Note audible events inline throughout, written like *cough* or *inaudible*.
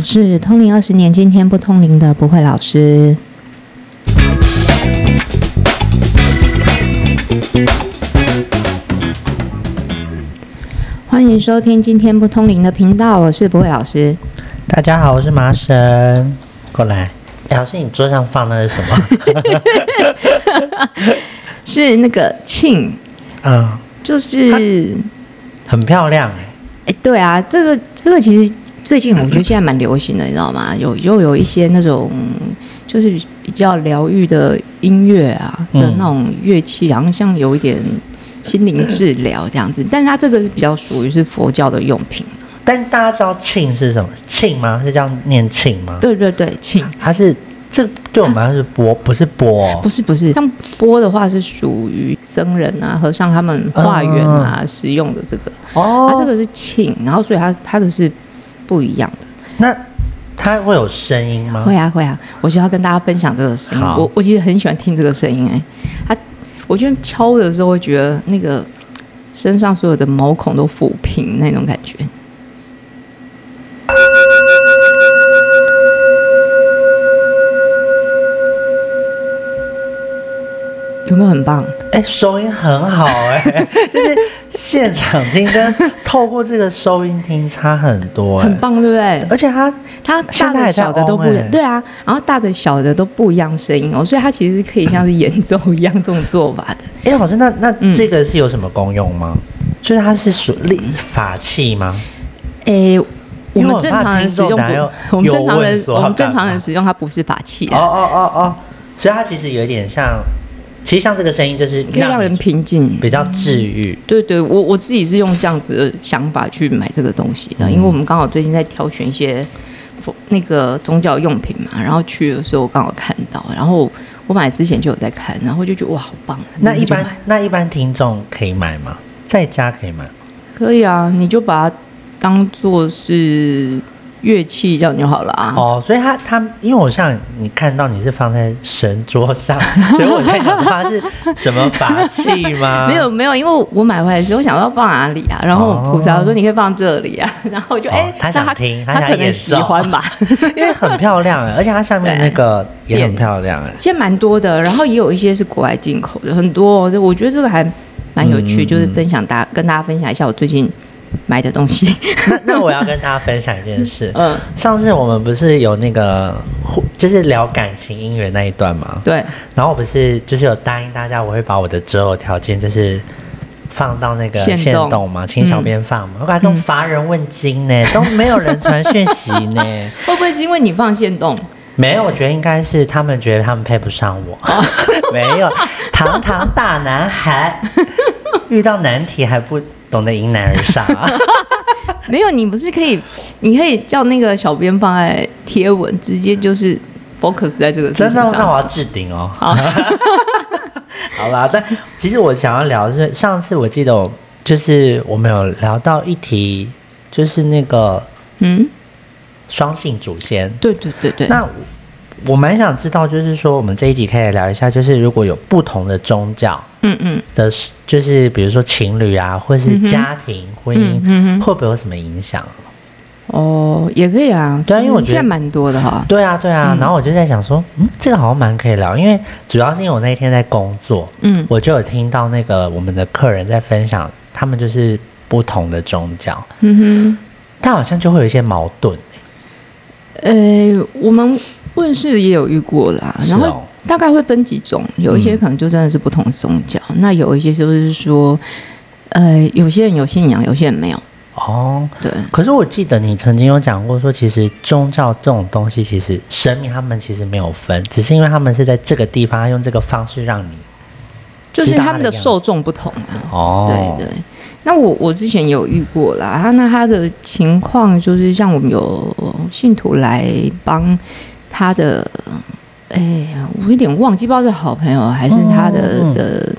我是通灵二十年，今天不通灵的不会老师。欢迎收听今天不通灵的频道，我是不会老师。大家好，我是麻神，过来。哎老师，你桌上放的是什么？*laughs* 是那个庆，嗯，就是很漂亮哎。哎，对啊，这个这个其实最近我觉得现在蛮流行的，你知道吗？有又有一些那种就是比较疗愈的音乐啊的嗯那种乐器，好像像有一点心灵治疗这样子，但是它这个是比较属于是佛教的用品。但大家知道磬是什么？磬吗？是这样念磬吗？，对对对，庆它是这对我们来说是钵，不是钵哦。不是不是，像钵的话是属于僧人啊、和尚他们化缘啊、使用的这个，哦，它这个是磬，然后所以它它的是不一样的。那它会有声音吗？会啊会啊，我就要跟大家分享这个声音。我我其实很喜欢听这个声音哎、它我觉得敲的时候会觉得那个身上所有的毛孔都抚平那种感觉。有没有很棒？哎，*laughs* 收音很好哎，*laughs* 就是现场听跟透过这个收音听差很多哎，*laughs* 很。棒，对不对？而且它它大的小的都不一 on 样，欸对啊，然后大的小的都不一样声音哦，所以它其实是可以像是演奏一样这种做法的。*laughs* 哎，老师，那那嗯这个是有什么功用吗？就是它是属力法器吗？诶，我们正常人使用不，我们正常人我们正常人使用它不是法器哦啊，哦哦哦，所以它其实有一点像，其实像这个声音就是可以让人平静。比较治愈。对对，我我自己是用这样子的想法去买这个东西的，嗯因为我们刚好最近在挑选一些那个宗教用品嘛，然后去的时候刚好看到，然后我买之前就有在看，然后就觉得哇好棒，那一般那一般听众可以买吗？在家可以买吗？可以啊，你就把它当做是乐器这样就好了啊。哦，所以它它，因为我像你看到你是放在神桌上，*laughs* 所以我在想说它是什么法器吗？*laughs* 没有没有，因为我买回来的时候我想要放哪里啊，然后菩萨说你可以放这里啊，*laughs* 然后我就哦哎、他想听他他可能喜欢吧。因为很漂亮哎，而且它上面那个也很漂亮哎。现在蛮多的，然后也有一些是国外进口的，很多、哦。我觉得这个还蛮有趣，就是分享大跟大家分享一下我最近买的东西。那那我要跟大家分享一件事，*laughs* 嗯，上次我们不是有那个就是聊感情姻缘那一段吗？对，然后我不是就是有答应大家，我会把我的择偶条件就是放到那个线动嘛，请小编放嘛。我感觉都乏人问津呢，*laughs* 都没有人传讯息呢。*laughs* 会不会是因为你放线动？没有，我觉得应该是他们觉得他们配不上我。没有，堂堂大男孩，遇到难题还不懂得迎难而上啊。*laughs* 没有，你不是可以，你可以叫那个小编放在贴文，直接就是 focus 在这个事情真的吗？上。那我要置顶哦。好 *laughs* 好啦，但其实我想要聊的是，上次我记得我就是我们有聊到一题，就是那个嗯，双性祖先。对对对对。那我蛮想知道，就是说我们这一集可以聊一下，就是如果有不同的宗教嗯嗯，的，就是比如说情侣啊，或是家庭、婚姻，嗯嗯哼会不会有什么影响？哦，也可以啊。对啊因为我觉得现在蛮多的哈。对啊，对啊。嗯然后我就在想说，嗯，这个好像蛮可以聊，因为主要是因为我那一天在工作，嗯我就有听到那个我们的客人在分享，他们就是不同的宗教，嗯哼但好像就会有一些矛盾。哼，呃，我们问世也有遇过啦，然后大概会分几种，有一些嗯。可能就真的是不同宗教，那有一些就是说，呃，有些人有信仰，有些人没有。哦，对，可是我记得你曾经有讲过说，其实宗教这种东西，其实神明他们其实没有分，只是因为他们是在这个地方，用这个方式让你就是他们的受众不同啊。哦，对对，那我我之前有遇过啦，他那他的情况就是像我们有信徒来帮他的，哎呀，我有点忘记，不知道是好朋友还是他的、的，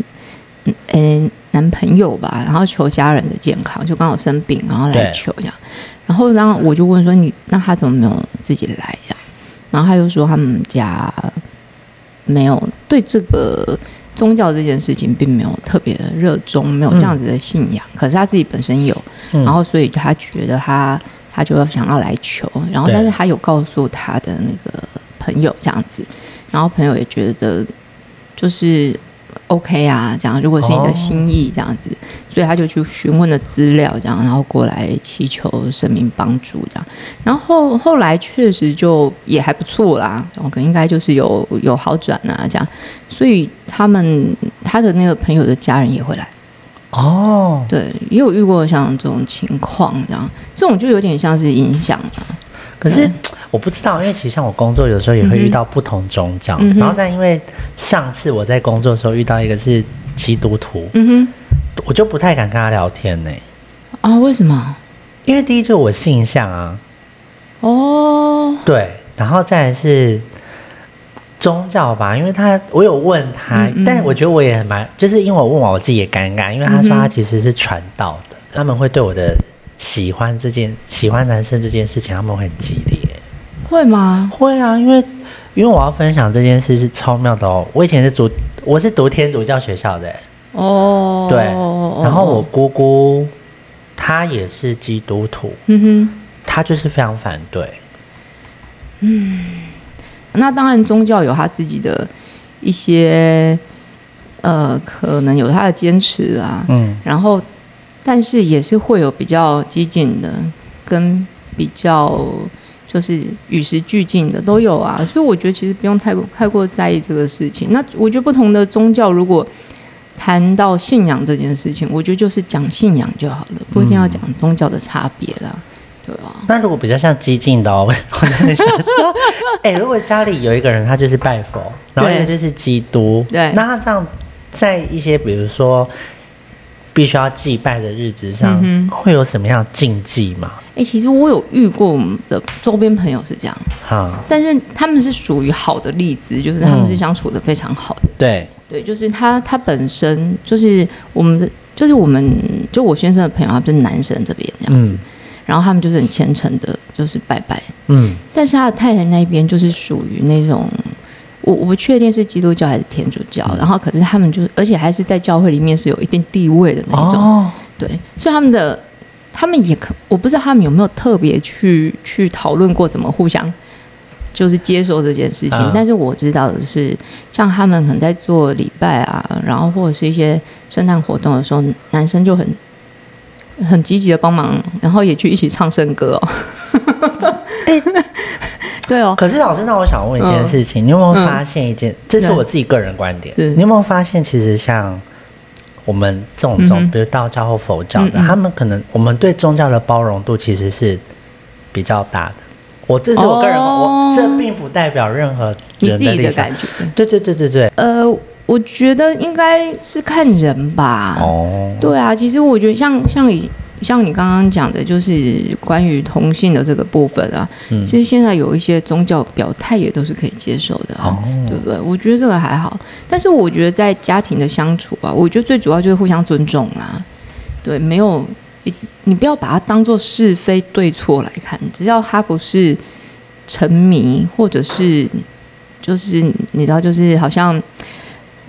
嗯、男朋友吧，然后求家人的健康，就刚好生病，然后来求这样，然后然后我就问说你那他怎么没有自己来呀？然后他就说他们家没有对这个宗教这件事情并没有特别的热衷，没有这样子的信仰。可是他自己本身有，嗯。然后所以他觉得他他就要想要来求，然后但是他有告诉他的那个朋友这样子，然后朋友也觉得就是 OK 啊，这样如果是你的哦。心意这样子，所以他就去询问了资料，这样然后过来祈求神明帮助这样，然后后后来确实就也还不错啦，然后可能应该就是有有好转啊这样，所以他们他的那个朋友的家人也会来。哦，对，也有遇过像这种情况，这样。这种就有点像是影响啊。可是我不知道，因为其实像我工作有时候也会遇到不同宗教，嗯然后但因为上次我在工作的时候遇到一个是基督徒，嗯哼。我就不太敢跟他聊天呢、哼，啊，为什么？因为第一就是我性向啊，哦，对，然后再来是宗教吧，因为他我有问他，嗯嗯。但我觉得我也蛮，就是因为我问完我自己也尴尬，因为他说他其实是传道的，他们会对我的喜欢这件喜欢男生这件事情，他们会很激烈。会吗？会啊，因为因为我要分享这件事是超妙的哦。我以前是读我是读天主教学校的，哦，对，然后我，姑姑她也是基督徒，嗯哼她就是非常反对。嗯，那当然宗教有他自己的一些，呃，可能有他的坚持啦，嗯，然后，但是也是会有比较激进的，跟比较就是与时俱进的都有啊。所以我觉得其实不用太过太过在意这个事情。那我觉得不同的宗教如果谈到信仰这件事情，我觉得就是讲信仰就好了，不一定要讲宗教的差别啦。对啊，那如果比较像激进的哦，我 *laughs* 我真的想知道，哎、如果家里有一个人他就是拜佛，然后一个就是基督，对那他这样在一些比如说必须要祭拜的日子上，嗯会有什么样的禁忌吗？哎、其实我有遇过我们的周边朋友是这样，哈，但是他们是属于好的例子，就是他们是嗯相处的非常好的。对，对，就是他，他本身就是我们的，就是我们就我先生的朋友，他们是男生这边这样子，嗯。然后他们就是很虔诚的，就是拜拜。嗯，但是他的太太那边就是属于那种，我我不确定是基督教还是天主教，嗯然后可是他们就，而且还是在教会里面是有一定地位的那种，哦，对，所以他们的他们也可，我不知道他们有没有特别去去讨论过怎么互相。就是接受这件事情，嗯但是我知道的是，像他们可能在做礼拜啊，然后或者是一些圣诞活动的时候，男生就很很积极的帮忙，然后也去一起唱圣歌哦。*laughs* *laughs* 对哦，可是老师，那我想问一件事情，你有没有发现一件？这是我自己个人观点，是你有没有发现，其实像我们这种宗，嗯比如道教或佛教的，他们可能我们对宗教的包容度其实是比较大的。我这是我个人，哦我这并不代表任何你自己人立场的感觉。对对对对对。呃，我觉得应该是看人吧。哦，对啊，其实我觉得像像你像你刚刚讲的，就是关于同性的这个部分啊，嗯其实现在有一些宗教表态也都是可以接受的啊，哦对不对？我觉得这个还好，但是我觉得在家庭的相处啊，我觉得最主要就是互相尊重啊，对，没有你你不要把它当做是非对错来看，只要他不是沉迷或者是就是你知道，就是好像。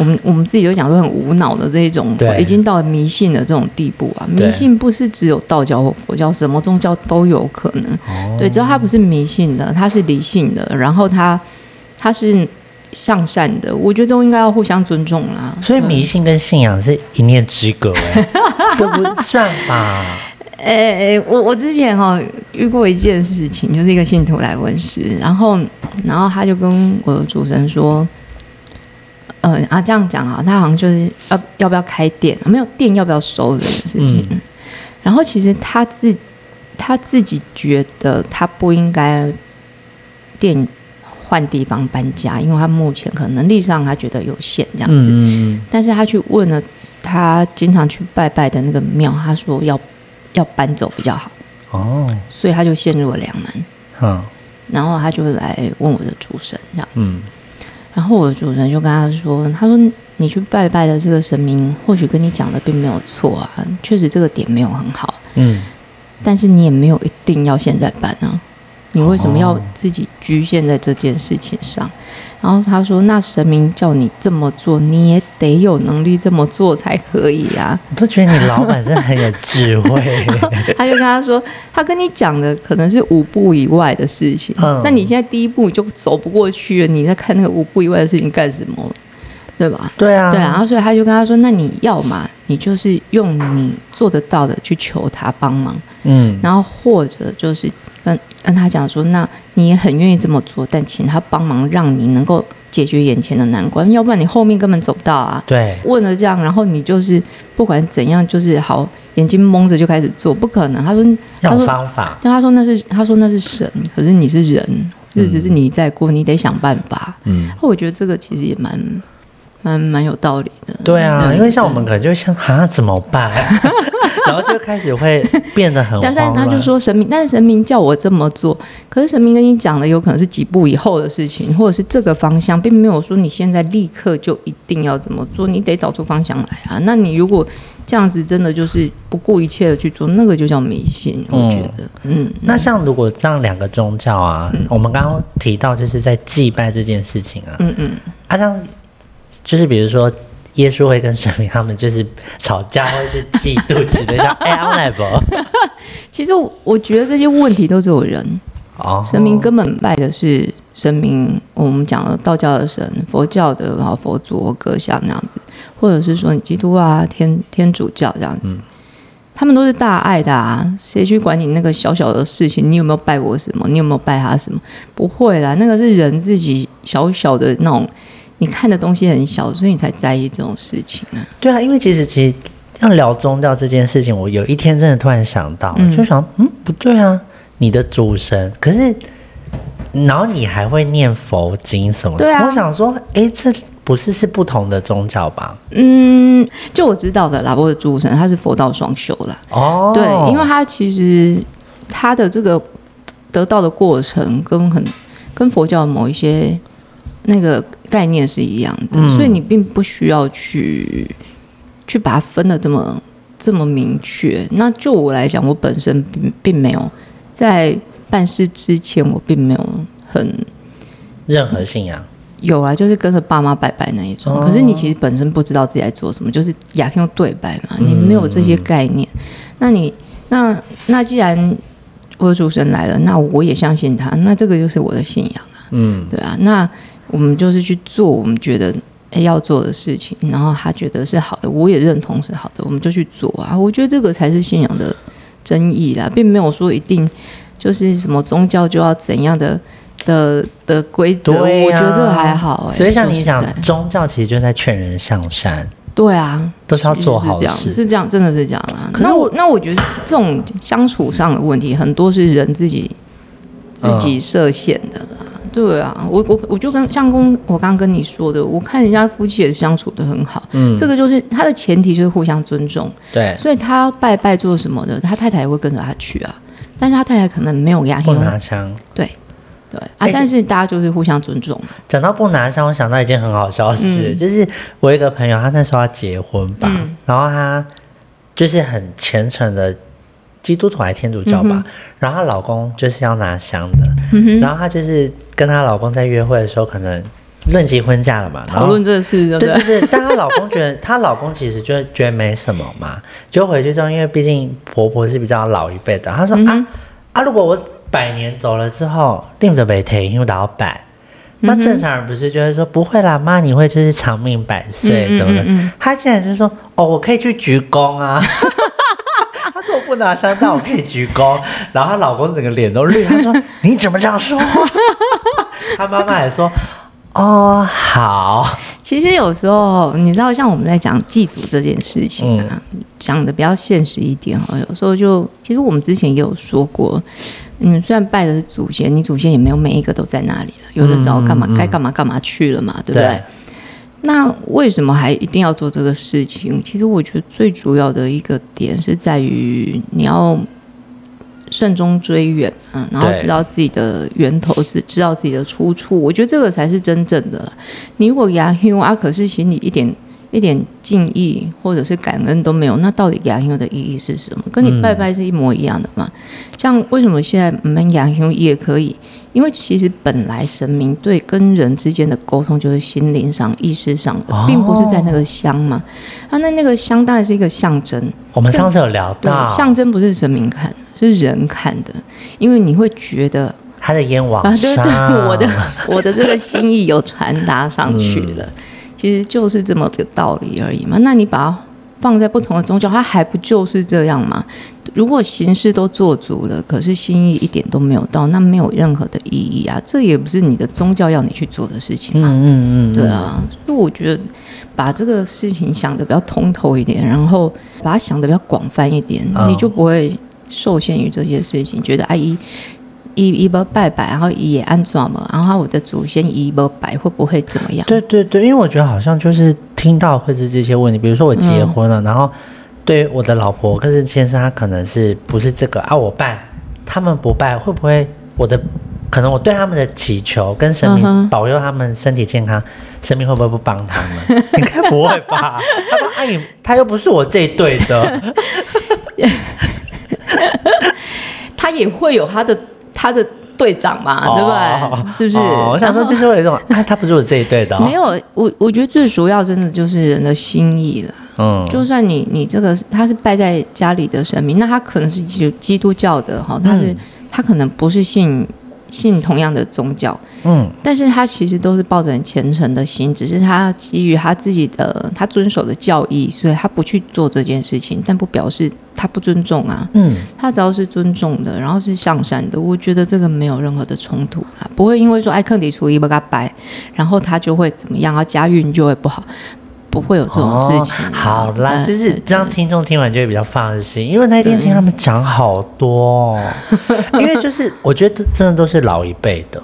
我们我们自己就讲说很无脑的这一种，已经到了迷信的这种地步啊。迷信不是只有道教或佛教，什么宗教都有可能。哦对，只要它不是迷信的，它是理性的，然后它它是向善的，我觉得都应该要互相尊重啦。所以迷信跟信仰是一念之隔，哎，*laughs* 这不算吧？诶、我我之前哈、遇过一件事情，就是一个信徒来问事，然后然后他就跟我的主神说，呃啊这样讲啊，他好像就是要要不要开店，没有店要不要收这件事情。嗯。然后其实他自他自己觉得他不应该店换地方搬家，因为他目前可能能力上他觉得有限这样子。嗯嗯。但是他去问了他经常去拜拜的那个庙，他说要要搬走比较好，哦，所以他就陷入了两难。嗯。然后他就来问我的主神这样子，嗯然后我的主持人就跟他说：“他说你去拜拜的这个神明，或许跟你讲的并没有错啊，确实这个点没有很好，嗯，但是你也没有一定要现在办啊。你为什么要哦自己局限在这件事情上？然后他说：“那神明叫你这么做，你也得有能力这么做才可以啊。*laughs* 我都觉得你老板真的很有智慧。*laughs* ”他就跟他说：“他跟你讲的可能是五步以外的事情，嗯那你现在第一步就走不过去了，你在看那个五步以外的事情干什么？对吧？”对啊，对啊，然后所以他就跟他说：“那你要嘛，你就是用你做得到的去求他帮忙，嗯，然后或者就是跟跟他讲说，那你也很愿意这么做，但请他帮忙，让你能够解决眼前的难关，要不然你后面根本走不到啊。”对，问了这样，然后你就是不管怎样，就是好眼睛蒙着就开始做，不可能。他说，他说，方法。但他说那是他说那是神，可是你是人，日子是你在过，你得想办法。嗯，我觉得这个其实也蛮蛮蛮有道理的。对啊，因为像我们可能就会想啊怎么办，*laughs* 然后就开始会变得很 *laughs* 但但慌乱。他就说神明，但是神明叫我这么做，可是神明跟你讲的有可能是几步以后的事情，或者是这个方向，并没有说你现在立刻就一定要怎么做，你得找出方向来啊。那你如果这样子真的就是不顾一切的去做，那个就叫迷信，我觉得，嗯，那像如果这样两个宗教啊，我们刚刚提到就是在祭拜这件事情啊，嗯嗯，啊，像就是比如说耶稣会跟神明他们就是吵架或者是嫉妒之类的，像哎 o n l 其实我我觉得这些问题都是有人，哦，神明根本拜的是神明，我们讲了道教的神、佛教的然后佛祖、各像那样子，或者是说你基督啊、天天主教这样子，他们都是大爱的啊，谁去管你那个小小的事情？你有没有拜我什么？你有没有拜他什么？不会啦，那个是人自己小小的那种，你看的东西很小，所以你才在意这种事情啊。对啊，因为其实其实要聊宗教这件事情，我有一天真的突然想到，嗯就想嗯不对啊，你的主神可是。然后你还会念佛经什么的？对啊我想说，哎，这不是是不同的宗教吧？嗯，就我知道的啦，我的主神他是佛道双修啦。哦，对，因为他其实他的这个得到的过程跟很跟佛教的某一些那个概念是一样的，嗯所以你并不需要去去把它分的这么这么明确。那就我来讲，我本身并并没有在办事之前，我并没有很任何信仰，有啊，就是跟着爸妈拜拜那一种。哦可是你其实本身不知道自己在做什么，就是雅用对拜嘛，嗯你没有这些概念。那你那那既然我的主神来了，那我也相信他，那这个就是我的信仰啊，嗯，对啊。那我们就是去做我们觉得。要做的事情，然后他觉得是好的，我也认同是好的，我们就去做啊。我觉得这个才是信仰的争议啦，并没有说一定就是什么宗教就要怎样的的的规则，我觉得这个还好哎、所以像你讲宗教其实就在劝人向善。对啊，都是要做好是这样，事是这样，真的是这样啦。可是我那我那我觉得这种相处上的问题，很多是人自己自嗯己设限的啦。对啊，我我我就跟相公我刚刚跟你说的，我看人家夫妻也是相处的很好，嗯。这个就是他的前提就是互相尊重，对，所以他拜拜做什么的，他太太也会跟着他去啊，但是他太太可能没有压不力，拿香。对对啊哎，但是大家就是互相尊重，讲到不拿香，我想到一件很好笑的事，嗯。就是我一个朋友，他那时候要结婚吧，嗯。然后他就是很虔诚的基督徒还是天主教吧，嗯然后她老公就是要拿香的，嗯，然后她就是跟她老公在约会的时候，可能论及婚嫁了嘛，讨论这个事，对不对但她老公觉得，*laughs* 她老公其实就觉得没什么嘛，就回去之后，因为毕竟婆婆是比较老一辈的，她说、嗯啊啊，如果我百年走了之后，另的被提，因为打到百。那正常人不是就会说不会啦，妈你会就是长命百岁怎么的？嗯嗯她竟然就说哦，我可以去鞠躬啊。*laughs* 她说我不拿香，但我可以鞠躬。然后她老公整个脸都绿，她说 *laughs* 你怎么这样说话？*laughs* 她妈妈还说哦好，其实有时候，你知道，像我们在讲祭祖这件事情啊，嗯讲的比较现实一点哦。有时候就，其实我们之前也有说过，你们虽然拜的是祖先，你祖先也没有每一个都在那里了，有的早干嘛嗯嗯该干嘛干嘛去了嘛，对不对？对那为什么还一定要做这个事情？其实我觉得最主要的一个点是在于你要慎终追远，嗯，然后知道自己的源头，知知道自己的出处。我觉得这个才是真正的。你如果牙用啊，可是心里一点一点敬意或者是感恩都没有，那到底养修的意义是什么？跟你拜拜是一模一样的嘛？像为什么现在我们养修也可以？因为其实本来神明对跟人之间的沟通就是心灵上、意识上的，并不是在那个香嘛。啊，那那个香当然是一个象征。我们上次有聊到，象征不是神明看，是人看的，因为你会觉得他的烟往上，我的我的这个心意有传达上去了。其实就是这么个道理而已嘛。那你把它放在不同的宗教，它还不就是这样吗？如果形式都做足了，可是心意一点都没有到，那没有任何的意义啊！这也不是你的宗教要你去做的事情嘛。嗯嗯嗯，对啊。所以我觉得把这个事情想的比较通透一点，然后把它想的比较广泛一点，你就不会受限于这些事情，觉得阿姨。一一波拜拜，然后也安装嘛，然后我的祖先一波拜会不会怎么样？对对对，因为我觉得好像就是听到会是这些问题，比如说我结婚了，然后对我的老婆，可是先生他可能是不是这个啊？我拜，他们不拜，会不会我的可能我对他们的祈求跟神明保佑他们身体健康，神明会不会不帮他们？*laughs* 应该不会吧？他说阿姨，他又不是我这一对的，*laughs* 他也会有他的。他的队长嘛，对不对？是不是？我想说，就是有这种，*laughs* 他不是我这一队的。没有，我我觉得最主要真的就是人的心意了。嗯，就算你你这个他是拜在家里的神明，那他可能是基基督教的哈，他是他可能不是信。信同样的宗教，嗯，但是他其实都是抱着很虔诚的心，只是他基于他自己的他遵守的教义，所以他不去做这件事情，但不表示他不尊重啊，嗯，他只要是尊重的，然后是向善的，我觉得这个没有任何的冲突啊，不会因为说哎坑底厨艺不嘎白，然后他就会怎么样啊，家运就会不好。不会有这种事情。好啦，就是让听众听完就会比较放心，因为那天听他们讲好多，*laughs* 因为就是我觉得真的都是老一辈的，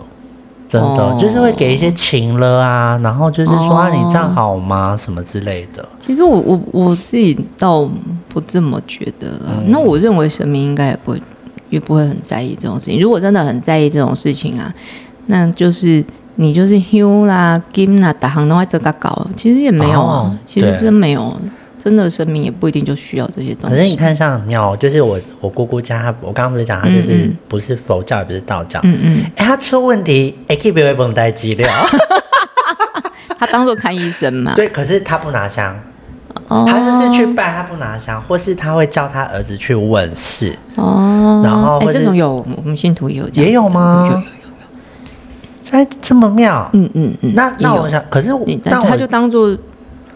真的就是会给一些情了啊，然后就是说啊你这样好吗什么之类的。其实我我我自己倒不这么觉得了。那我认为神明应该也不会也不会很在意这种事情。如果真的很在意这种事情啊，那就是。你就是 h 啦、金啦，打行都在这个搞，其实也没有啊，其实真没有，真的生命也不一定就需要这些东西。可是你看像庙，就是我我姑姑家，我刚刚不是讲，他就是不是佛教，也不是道教，嗯嗯，哎，他出问题，哎，可以不要帮带资料，*laughs* 他当做看医生嘛。对，可是他不拿香，他就是去拜，他不拿香，或是他会叫他儿子去问事。哦，然后哎，这种有我们信徒有，也有吗？哎，这么妙，嗯嗯嗯，那那我想，可是那他就当做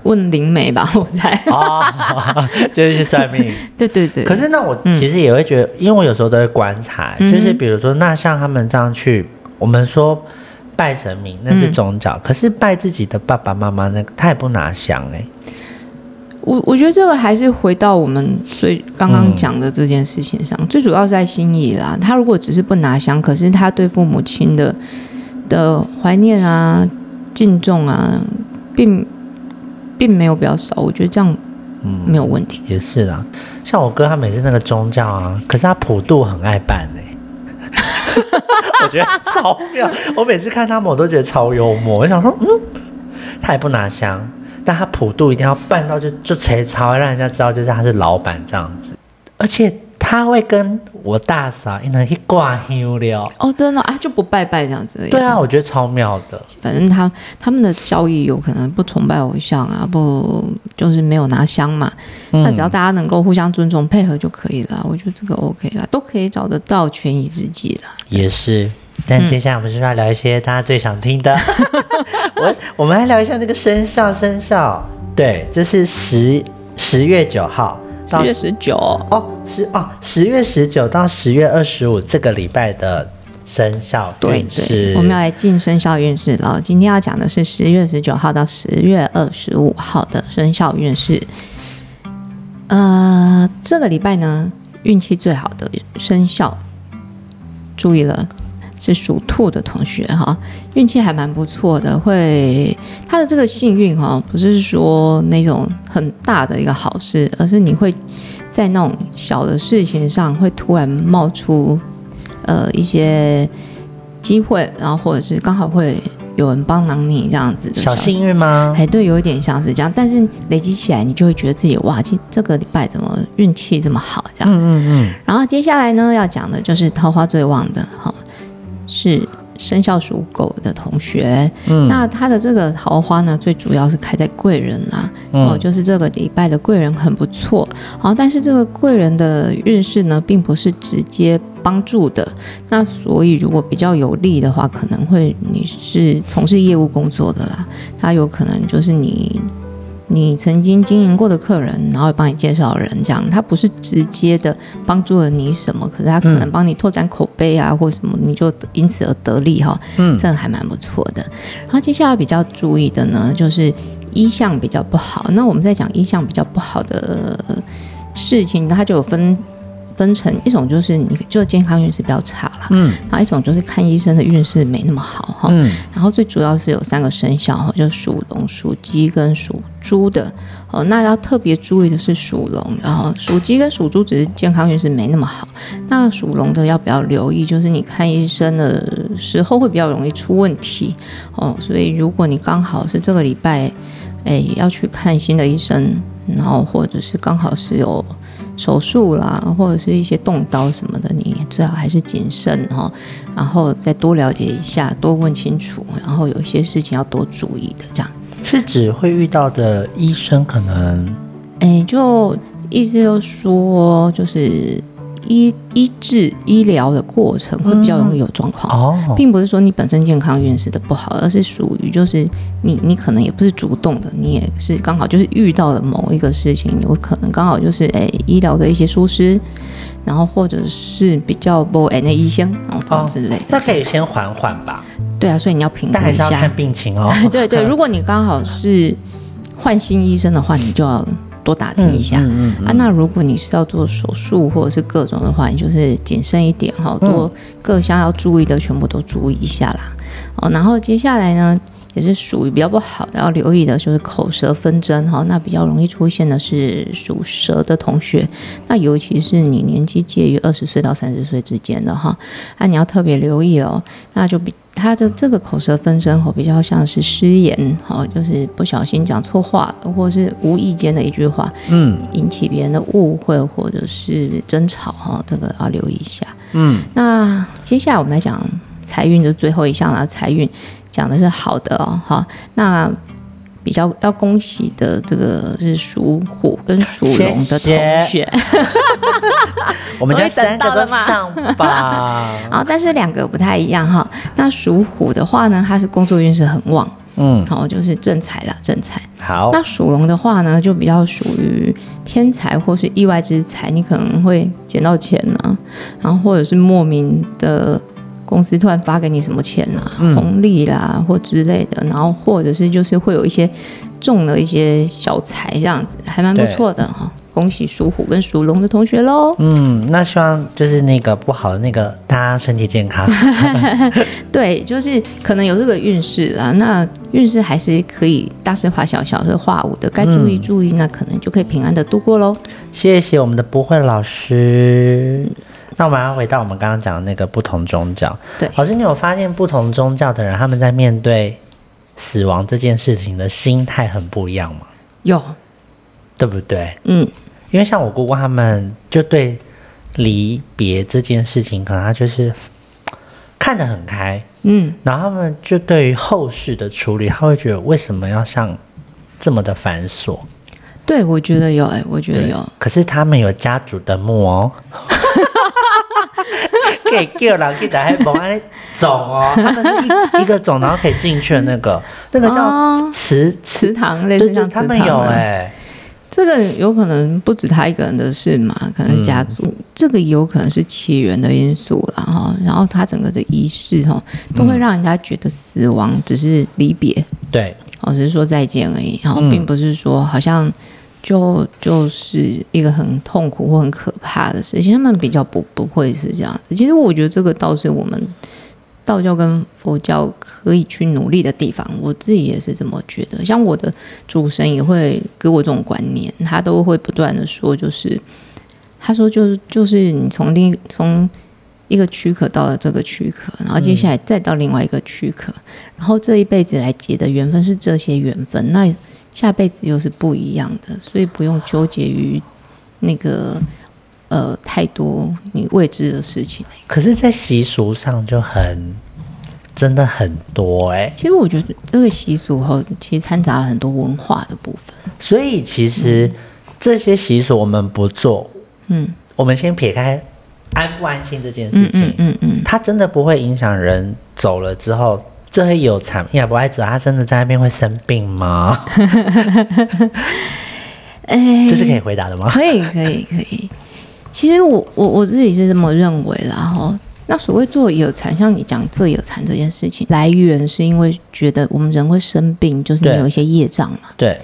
问灵媒吧，*laughs* 我猜，啊，*laughs* 就是去算命，*laughs* 对对对。可是那我其实也会觉得，因为我有时候都会观察，就是比如说，那像他们这样去，我们说拜神明那是宗教，可是拜自己的爸爸妈妈那个，他也不拿香哎。我我觉得这个还是回到我们最刚刚讲的这件事情上，最主要是在心意啦。他如果只是不拿香，可是他对父母亲的。的怀念啊，敬重啊，并并没有比较少，我觉得这样嗯没有问题。也是啦，像我哥他每次那个宗教啊，可是他普渡很爱办哎，*laughs* 我觉得超妙。我每次看他们，我都觉得超幽默。我想说，嗯，他也不拿香，但他普渡一定要办到就就贼超，让人家知道就是他是老板这样子，而且。他会跟我大嫂一起去挂香了哦，真的啊，就不拜拜这样子。对啊，我觉得超妙的。反正他他们的交易有可能不崇拜偶像啊，不就是没有拿香嘛。那只要大家能够互相尊重配合就可以了。我觉得这个 OK 了，都可以找得到权宜之计的。也是，但接下来我们是不是要聊一些大家最想听的。*laughs* 我我们来聊一下那个生肖，生肖对，这是十十月九号。十月十九哦，十哦，十月十九到十月二十五这个礼拜的生肖运势，我们要来进生肖运势了。今天要讲的是十月十九号到十月二十五号的生肖运势。呃，这个礼拜呢，运气最好的生肖，注意了。是属兔的同学哈，运气还蛮不错的。会他的这个幸运哈，不是说那种很大的一个好事，而是你会在那种小的事情上会突然冒出呃一些机会，然后或者是刚好会有人帮忙你这样子的小幸运吗？哎，对，有一点像是这样，但是累积起来，你就会觉得自己哇，这这个礼拜怎么运气这么好这样。嗯嗯嗯，然后接下来呢，要讲的就是桃花最旺的哈，是生肖属狗的同学。嗯那他的这个桃花呢，最主要是开在贵人啦、嗯哦，就是这个礼拜的贵人很不错。好，但是这个贵人的运势呢，并不是直接帮助的。那所以如果比较有利的话，可能会你是从事业务工作的啦，他有可能就是你。你曾经经营过的客人，然后帮你介绍人，这样他不是直接的帮助了你什么，可是他可能帮你拓展口碑啊，或什么，你就因此而得利哈。嗯这个还蛮不错的。然后接下来比较注意的呢，就是一项比较不好。那我们在讲一项比较不好的事情，它就有分分成一种就是你就健康运势比较差啦，嗯然后一种就是看医生的运势没那么好哈。嗯然后最主要是有三个生肖哈，就是属龙、属鸡跟属猪的哦。那要特别注意的是属龙，然后属鸡跟属猪只是健康运势没那么好。那属龙的要比较留意？就是你看医生的时候会比较容易出问题哦。所以如果你刚好是这个礼拜，哎要去看新的医生，然后或者是刚好是有手术啦，或者是一些动刀什么的，你最好还是谨慎哈、然后再多了解一下，多问清楚，然后有一些事情要多注意的，这样。是指会遇到的医生可能哎，就意思就是说，就是医医治医疗的过程会比较容易有状况。哦，并不是说你本身健康运势的不好，而是属于就是你你可能也不是主动的，你也是刚好就是遇到了某一个事情，有可能刚好就是哎医疗的一些疏失，然后或者是比较不哎那医生然后这种之类的。那可以先缓缓吧，对啊，所以你要评估一下但还是要看。病情哦。*laughs* 对对，如果你刚好是换新医生的话，你就要多打听一下。嗯嗯嗯啊，那如果你是要做手术或者是各种的话，你就是谨慎一点哈，嗯多各项要注意的全部都注意一下啦。哦，然后接下来呢，也是属于比较不好的，要留意的就是口舌纷争哈。那比较容易出现的是属蛇的同学，那尤其是你年纪介于二十岁到三十岁之间的哈，那你要特别留意哦。那就比他的这个口舌纷争哦，比较像是失言哦，就是不小心讲错话，或是无意间的一句话，嗯引起别人的误会或者是争吵哈，这个要留意一下。嗯那接下来我们来讲财运的最后一项啦，财运讲的是好的哦，哈，那比较要恭喜的这个是属虎跟属龙的同谢学，*laughs* 我们家三个都到了吗上吧。*laughs* 啊，但是两个不太一样哈。那属虎的话呢，它是工作运势很旺，嗯，好，就是正财啦，正财。好，那属龙的话呢，就比较属于偏财或是意外之财，你可能会捡到钱啊，然后或者是莫名的公司突然发给你什么钱啊，嗯红利啦或之类的，然后或者是就是会有一些中了一些小财这样子，还蛮不对错的哈。恭喜属虎跟属龙的同学喽！嗯，那希望就是那个不好的那个，大家身体健康。*laughs* 对，就是可能有这个运势啦，那运势还是可以大事化小，小事化无的，该注意嗯注意，那可能就可以平安的度过喽。谢谢我们的不会老师。那我们要回到我们刚刚讲的那个不同宗教。对老师，你有发现不同宗教的人他们在面对死亡这件事情的心态很不一样吗？有，对不对？嗯，因为像我姑姑他们就对离别这件事情，可能他就是看得很开，嗯，然后他们就对于后事的处理，他会觉得为什么要像这么的繁琐？对，我觉得有，哎，我觉得有，可是他们有家族的墓哦，*laughs* *laughs* 可以叫人去打开门安种哦，他们是一 *laughs* 一个种，然后可以进去的那个，那个叫哦。祠祠堂类似像祠堂他们有的哎、这个有可能不止他一个人的事嘛，可能家族，嗯。这个也有可能是起源的因素啦哈。然后他整个的仪式哈，都会让人家觉得死亡只是离别，对，哦，只是说再见而已，然后嗯。并不是说好像就就是一个很痛苦或很可怕的事情，他们比较不不会是这样子。其实我觉得这个倒是我们道教跟佛教可以去努力的地方，我自己也是这么觉得。像我的主神也会给我这种观念，他都会不断的说，就是他说就是就是你从另从一个躯壳到了这个躯壳，然后接下来再到另外一个躯壳，然后这一辈子来结的缘分是这些缘分，那下辈子又是不一样的，所以不用纠结于那个呃太多你未知的事情。可是，在习俗上就很真的很多哎、其实我觉得这个习俗后，其实掺杂了很多文化的部分。所以其实这些习俗我们不做，嗯我们先撇开安不安心这件事嗯情，嗯嗯嗯，它真的不会影响人走了之后。这会有产也不爱走，他真的在那边会生病吗？*laughs* 哎，这是可以回答的吗？可以可以可以。其实我我我自己是这么认为啦哈。那所谓做有禅，像你讲这有禅这件事情，来源是因为觉得我们人会生病，就是你有一些业障嘛，对，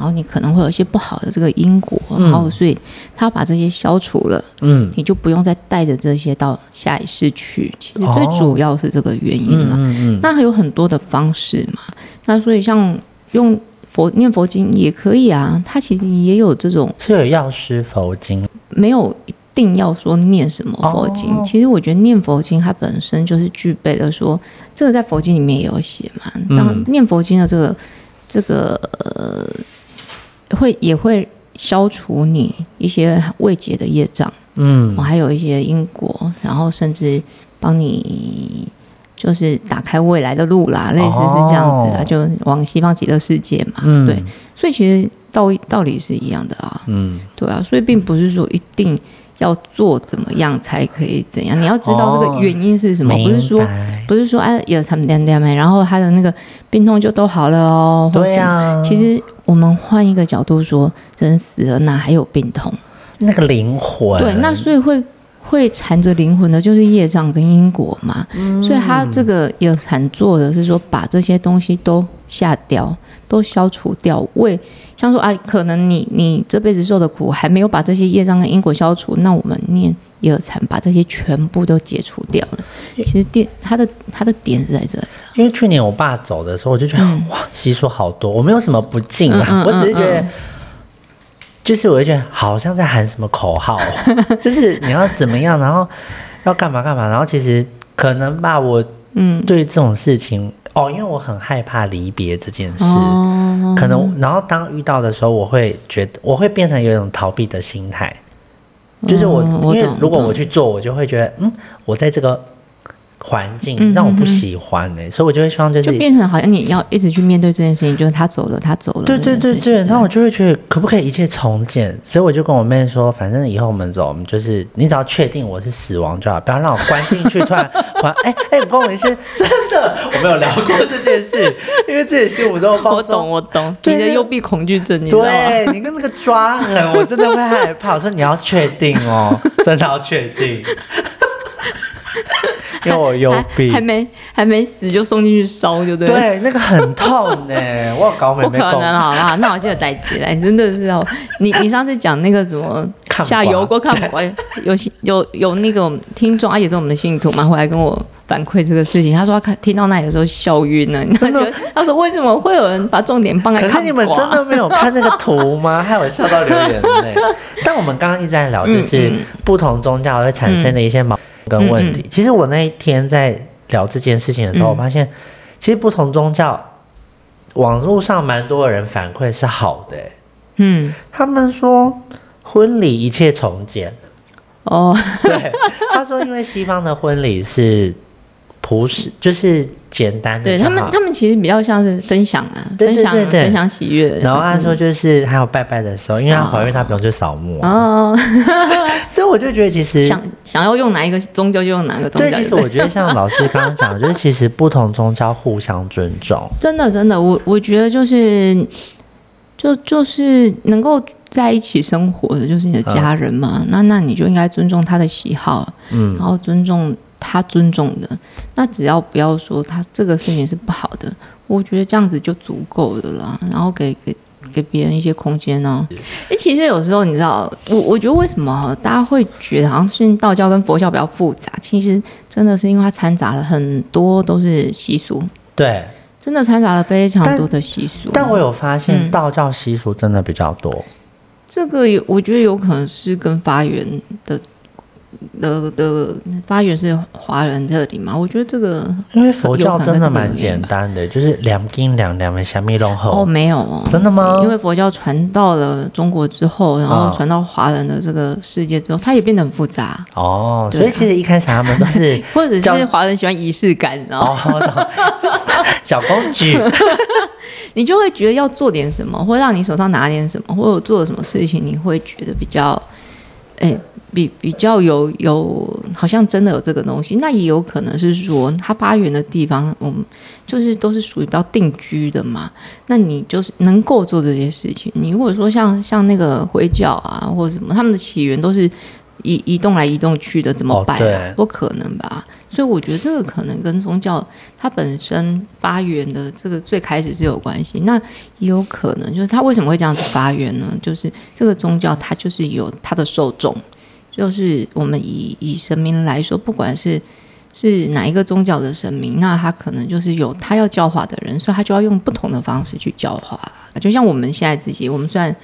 然后你可能会有一些不好的这个因果，嗯然后所以他把这些消除了，嗯你就不用再带着这些到下一世去。其实哦最主要是这个原因嗯啦。嗯嗯，那还有很多的方式嘛。那所以像用佛念佛经也可以啊，它其实也有这种是有药师佛经，没有一定要说念什么佛经。哦其实我觉得念佛经它本身就是具备了说，这个在佛经里面也有写嘛。嗯当念佛经的这个这个呃，会也会消除你一些未解的业障。嗯。我、还有一些因果，然后甚至帮你就是打开未来的路啦，类似是这样子啦，哦。就往西方极乐世界嘛。嗯。对，所以其实道道理是一样的啊，嗯，对啊，所以并不是说一定要做怎么样才可以怎样，你要知道这个原因是什么，明不是说不是说哎有什么点点没，然后他的那个病痛就都好了哦，或对啊。其实我们换一个角度说，人死了哪还有病痛？那个灵魂，对，那所以会会缠着灵魂的，就是业障跟因果嘛。嗯所以他这个有禅做的是说，把这些东西都下掉，都消除掉。为像说啊，可能你你这辈子受的苦还没有把这些业障跟因果消除，那我们念也有禅，把这些全部都解除掉了。其实点他的他的点是在这里。因为去年我爸走的时候，我就觉得、嗯哇，习俗好多，我没有什么不敬啊，我只是觉得。就是我就觉得好像在喊什么口号哦，*laughs* 就是你要怎么样，然后要干嘛干嘛，然后其实可能吧，我嗯，对这种事情哦，因为我很害怕离别这件事，哦，可能然后当遇到的时候，我会觉得我会变成有一种逃避的心态，就是我、嗯因为如果我去做，我就会觉得嗯，我在这个环境嗯让我不喜欢哎、所以我就会希望就是就变成好像你要一直去面对这件事情，就是他走了，他走了。对对对对，然然后我就会觉得可不可以一切重建，所以我就跟我妹说，反正以后我们走，我们就是你只要确定我是死亡就好，不要让我关进去，突然 *laughs* 关，哎哎，你跟我一些真的，我没有聊过这件事，*laughs* 因为这也是我都放我懂，我懂，你的幽闭恐惧症，你？对你跟那个抓痕，我真的会害怕。我说你要确定哦，真的要确定，因为我有病还。还没还没死就送进去烧，就对了。对，那个很痛 *laughs* 呢，我搞没不可能，好不好？那我就带起来，真的是哦。你你上次讲那个什么下油锅看不惯，有有有那个听众，而且是我们的信徒嘛，回来跟我反馈这个事情。他说他看听到那里的时候笑晕了，他觉得他说为什么会有人把重点放在看可是你们真的没有看那个图吗？*laughs* 害我笑到流眼泪。但我们刚刚一直在聊，就是不同宗教会产生的一些矛盾跟问题。其实我那一天在聊这件事情的时候，嗯我发现其实不同宗教网络上蛮多人反馈是好的、欸嗯他们说婚礼一切从简。哦，对，他说因为西方的婚礼是朴实，就是简单的，对他们他们其实比较像是分享啊，分享分享喜悦。然后他说就是还有拜拜的时候，因为他怀孕，他不用去扫墓啊，哦，*laughs* 所以我就觉得其实 *laughs* 想想要用哪一个宗教就用哪个宗对，教。其实我觉得像老师刚刚讲的，就是其实不同宗教互相尊重。真的真的，我我觉得就是就就是能够在一起生活的，就是你的家人嘛。那那你就应该尊重他的喜好，嗯然后尊重他尊重的。那只要不要说他这个事情是不好的，我觉得这样子就足够了啦。然后给给。给别人一些空间呢、哎，其实有时候你知道，我我觉得为什么大家会觉得好像是道教跟佛教比较复杂，其实真的是因为它掺杂了很多都是习俗，对，真的掺杂了非常多的习俗。但我有发现嗯道教习俗真的比较多。这个有，我觉得有可能是跟发源的的的发源是华人这里嘛？我觉得这个因为佛教真的蛮简单的，就是两斤两两的虾米弄哦，没有哦，真的吗？因为佛教传到了中国之后，然后啊。传到华人的这个世界之后，它也变得很复杂，哦，所以其实一开始他们都是 *laughs* 或者是华人喜欢仪式感，然后哦，我懂 *laughs* 小公举。*laughs* 你就会觉得要做点什么，或让你手上拿点什么，或者做了什么事情，你会觉得比较，哎、比比较有有，好像真的有这个东西。那也有可能是说，它发源的地方，我们就是都是属于比较定居的嘛。那你就是能够做这些事情。你如果说像像那个回教啊，或者什么，他们的起源都是移移动来移动去的，怎么摆、啊对不可能吧？所以我觉得这个可能跟宗教它本身发源的这个最开始是有关系。那也有可能就是它为什么会这样子发源呢？就是这个宗教它就是有它的受众，就是我们以以神明来说，不管是是哪一个宗教的神明，那他可能就是有他要教化的人，所以他就要用不同的方式去教化。就像我们现在自己，我们虽然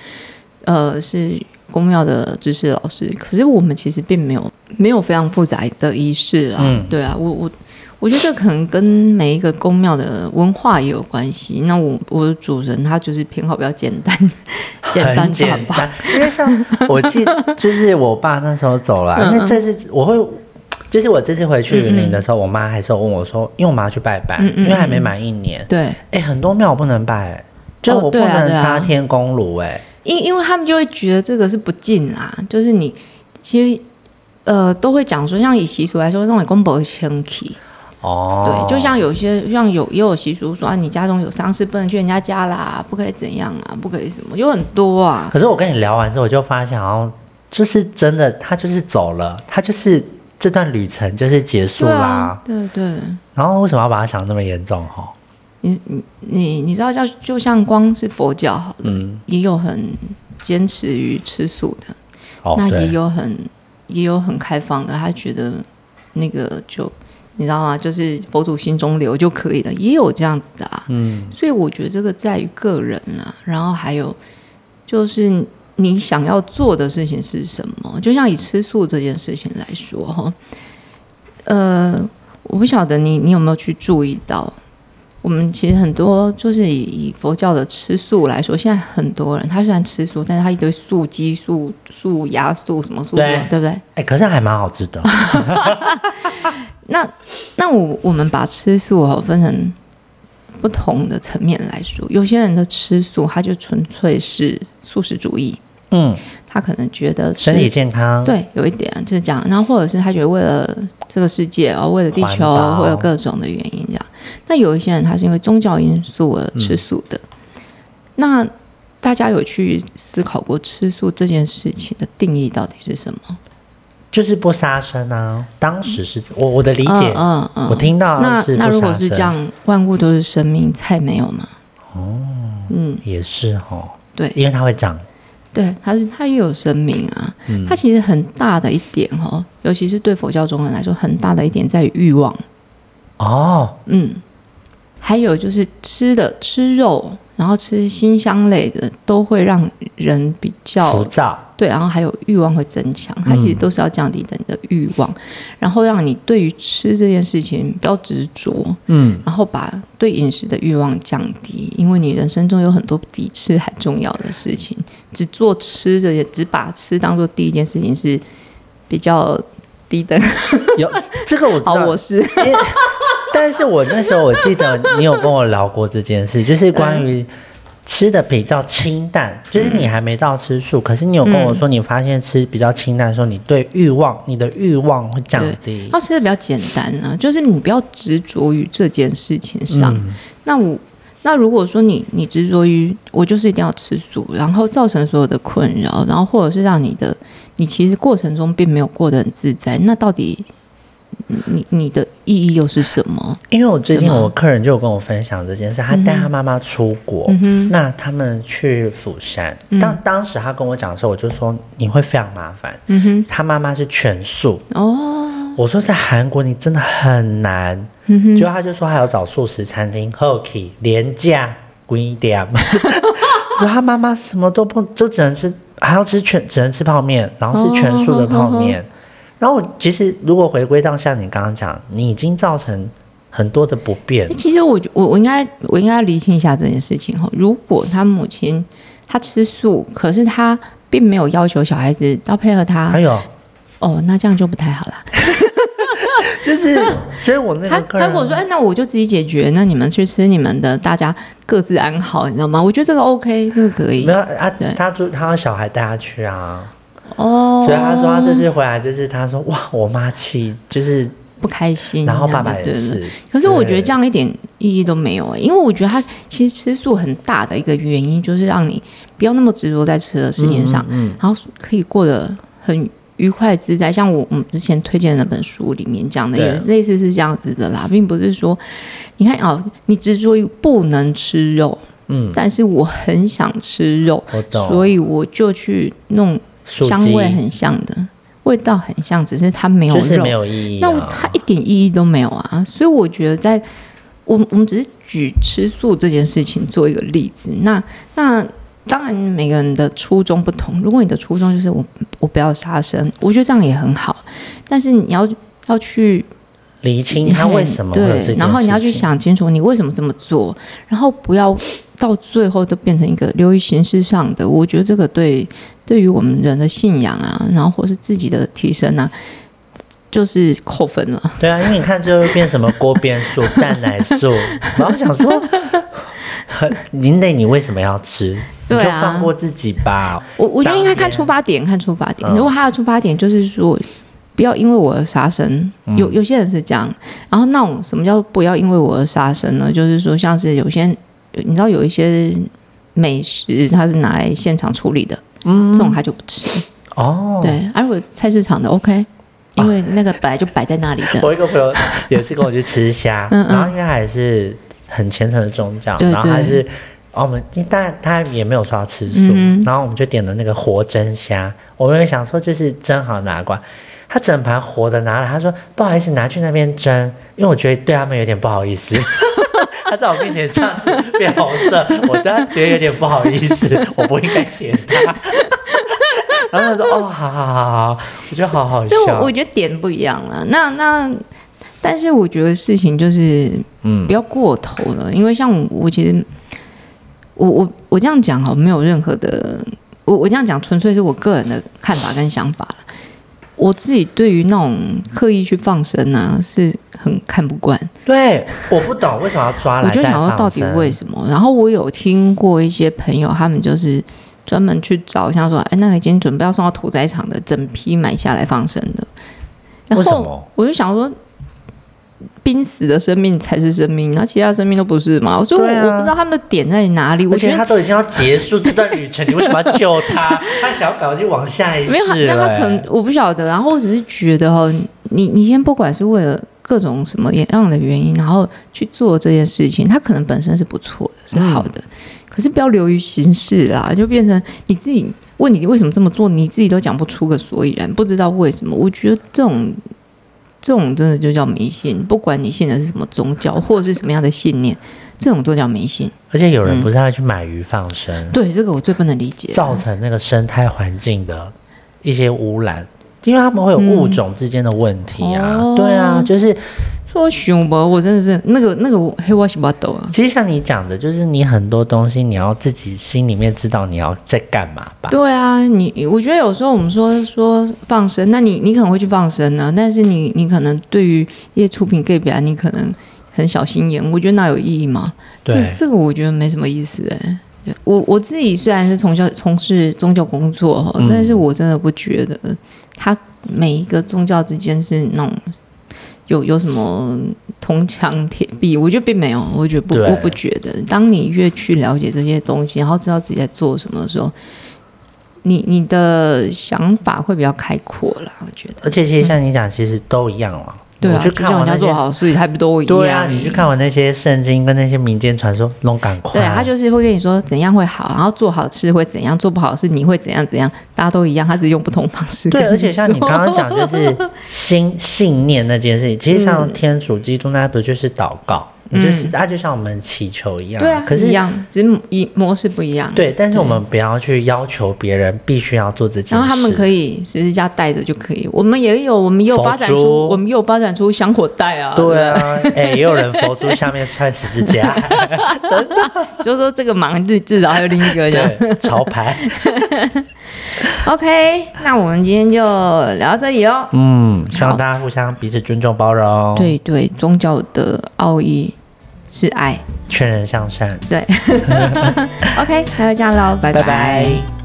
呃是宫庙的知识老师，可是我们其实并没有没有非常复杂的仪式啦。嗯。对啊，我我我觉得这可能跟每一个宫庙的文化也有关系。那我我的主人他就是偏好比较简单，*laughs* 简单很简单，因为像我记，就是我爸那时候走了，嗯。因为这次我会，就是我这次回去云林的时候，我妈还是有问我说，因为我妈要去拜拜，因为还没满一年，对，哎，很多庙我不能拜，就哦我不能插天公炉，哎，因因为他们就会觉得这个是不敬啦，就是你其实呃都会讲说，像以习俗来说，那种公婆清气，哦，对，就像有些像有也有习俗说，啊，你家中有丧事不能去人家家啦，不可以怎样啊，不可以什么，有很多啊。可是我跟你聊完之后，我就发现好像就是真的，他就是走了，他就是这段旅程就是结束啦对啊，。对对，然后为什么要把它想得那么严重？哈，你你你你知道，像就像光是佛教好了，嗯，也有很坚持于吃素的，哦，那也有很也有很开放的，他觉得那个就你知道吗？就是佛祖心中留就可以了，也有这样子的啊。嗯，所以我觉得这个在于个人啊，然后还有就是你想要做的事情是什么。就像以吃素这件事情来说，哈，呃，我不晓得你你有没有去注意到，我们其实很多就是以以佛教的吃素来说，现在很多人他虽然吃素，但是他一堆素鸡、素素鸭、素什么素的，对。对不对？哎，可是还蛮好吃的。*laughs* 那那我我们把吃素哦分成不同的层面来说，有些人的吃素他就纯粹是素食主义，嗯，他可能觉得身体健康，，对有一点就是这样，然后或者是他觉得为了这个世界哦，为了地球会有各种的原因这样。那有一些人他是因为宗教因素而吃素的，那大家有去思考过吃素这件事情的定义到底是什么？就是不杀生啊。当时是我我的理解，嗯嗯嗯我听到那那如果是这样，万物都是生命，菜没有吗？哦，嗯，也是哦，对因为它会长，对，它是它也有生命啊。嗯它其实很大的一点哦，尤其是对佛教中人来说，很大的一点在于欲望。哦，嗯，还有就是吃的吃肉，然后吃辛香类的，都会让人比浮较躁，对，然后还有欲望会增强。它其实都是要降低你的欲望，然后让你对于吃这件事情比较执着。嗯，然后把对饮食的欲望降低，因为你人生中有很多比吃还重要的事情，只做吃这些，只把吃当做第一件事情是比较低等。有这个我知，道，我是但是我那时候我记得你有跟我聊过这件事，就是关于吃的比较清淡，就是你还没到吃素，可是你有跟我说你发现吃比较清淡的时候，你对欲望，你的欲望会降低。他吃的比较简单啊，就是你不要执着于这件事情上。嗯那我那如果说你你执着于我就是一定要吃素，然后造成所有的困扰，然后或者是让你的你其实过程中并没有过得很自在，那到底你你的意义又是什么？因为我最近我客人就有跟我分享这件事，他带他妈妈出国，那他们去釜山，嗯当当时他跟我讲的时候，我就说你会非常麻烦。嗯哼，他妈妈是全素，哦，我说在韩国你真的很难，就他就说还要找素食餐厅 h o k 廉价贵点，*laughs* 说他妈妈什么都不，就只能吃，还要吃全只能吃泡面，然后是全素的泡面，然后我其实如果回归到像你刚刚讲，你已经造成很多的不便欸，其实我觉我我应该我应该要厘清一下这件事情哈。如果他母亲他吃素，可是他并没有要求小孩子要配合他还，有哦，那这样就不太好了。*laughs* 就是，所以我那他他如果说，哎，那我就自己解决，那你们去吃你们的，大家各自安好，你知道吗？我觉得这个 OK，这个可以没。有啊对，他就他让小孩带他去啊，哦，所以他说他这次回来就是他说哇，我妈气就是，不开心，然后爸爸也是对可是我觉得这样一点意义都没有、欸，因为我觉得他其实吃素很大的一个原因就是让你不要那么执着在吃的事情上，嗯嗯然后可以过得很愉快自在。像我我们之前推荐的那本书里面讲的，也类似是这样子的啦，并不是说你看哦，你执着于不能吃肉，嗯，但是我很想吃肉所以我就去弄香味很像的。味道很像，只是它没有肉，就是没有意义、啊。那它一点意义都没有啊，所以我觉得在我我们只是举吃素这件事情做一个例子。那那当然每个人的初衷不同，如果你的初衷就是我我不要杀生，我觉得这样也很好。但是你要要去厘清他为什么对，然后你要去想清楚你为什么这么做，然后不要到最后都变成一个流于形式上的。我觉得这个对对于我们人的信仰啊，然后或是自己的提升啊，就是扣分了。对啊，因为你看最后变什么锅边素、*laughs* 蛋奶素，然后想说，林磊，你为什么要吃？对啊就放过自己吧。我我觉得应该看出发点，看出发点。嗯如果他的出发点就是说，不要因为我而杀生，嗯有有些人是这样。然后那种什么叫不要因为我而杀生呢？就是说，像是有些你知道有一些美食，它是拿来现场处理的，嗯这种他就不吃。哦，对，而我菜市场的 OK，因为那个本来就摆在那里的。*laughs* 我一个朋友有一次跟我去吃虾，*laughs* 嗯嗯然后因为还是很虔诚的宗教，对对然后他是。哦，我们当然他也没有说要吃素，嗯然后我们就点了那个活蒸虾。我们也想说就是蒸好拿过来，他整盘活的拿了，他说不好意思拿去那边蒸，因为我觉得对他们有点不好意思。*laughs* 他在我面前这样子变红色，我当然觉得有点不好意思，我不应该点他。*laughs* 然后他说：“哦，好好好好，我觉得好好笑。所以我我觉得点不一样了。那那，但是我觉得事情就是嗯不要过头了，因为像我，我其实我我我这样讲哈，没有任何的，我我这样讲纯粹是我个人的看法跟想法了。我自己对于那种刻意去放生呢、是很看不惯。对，我不懂为什么要抓来我就想说到底为什么？然后我有听过一些朋友，他们就是专门去找，像说，哎，那个已经准备要送到屠宰场的，整批买下来放生的。然后我就想说，濒死的生命才是生命，那其他生命都不是嘛？所以我、我不知道他们的点在哪里。我觉得他都已经要结束这段旅程，你为什么要救他？*laughs* 他想要赶快去往下一世没有他，那、他可能欸我不晓得。然后我只是觉得哈，你你先不管是为了各种什么样的原因，然后去做这件事情，他可能本身是不错的，是好的，可是不要流于形式啦，就变成你自己问你为什么这么做，你自己都讲不出个所以然，不知道为什么。我觉得这种。这种真的就叫迷信，不管你信的是什么宗教或者是什么样的信念，这种都叫迷信。而且有人嗯不是要去买鱼放生，对，这个我最不能理解。造成那个生态环境的一些污染，因为他们会有物种之间的问题啊。嗯哦对啊，就是说熊吧，我真的是那个那个黑蛙西巴斗啊。其实像你讲的，就是你很多东西你要自己心里面知道你要在干嘛吧。对啊，你我觉得有时候我们说说放生，那你你可能会去放生呢，但是你你可能对于一些出品 gay 表，你可能很小心眼，我觉得那有意义吗？对这这个我觉得没什么意思哎、对我我自己虽然是从小从事宗教工作哈，嗯但是我真的不觉得它每一个宗教之间是那种有有什么铜墙铁壁，我觉得并没有，我觉得不对我不觉得。当你越去了解这些东西，然后知道自己在做什么的时候，你你的想法会比较开阔啦，我觉得。而且其实像你讲，其实都一样嘛。对啊，我去看完那些做好事，还不都一样？对啊，你去看完那些圣经跟那些民间传说，弄赶快。对他就是会跟你说怎样会好，然后做好事会怎样，做不好事你会怎样怎样，大家都一样，他只是用不同方式对，而且像你刚刚讲，就是心 *laughs* 信念那件事情，其实像天主、基督那不就是祷告？你就是它就像我们祈求一样，对啊，可是一样，只是一模式不一样。对，但是我们不要去要求别人必须要做这件事，然后他们可以十字架带着就可以，我们也有，我们也有发展出，我们也有发展出香火带啊。对啊，*laughs* 哎、也有人佛珠下面穿十字架，*laughs* 真的，*laughs* 就是说这个忙至至少还有另一个这样。对，潮牌，*laughs* OK，那我们今天就聊到这里喽。嗯，希望大家互相彼此尊重包容，，对对，宗教的奥义是爱。劝人向善，对，*laughs* OK，那就这样喽，拜。拜拜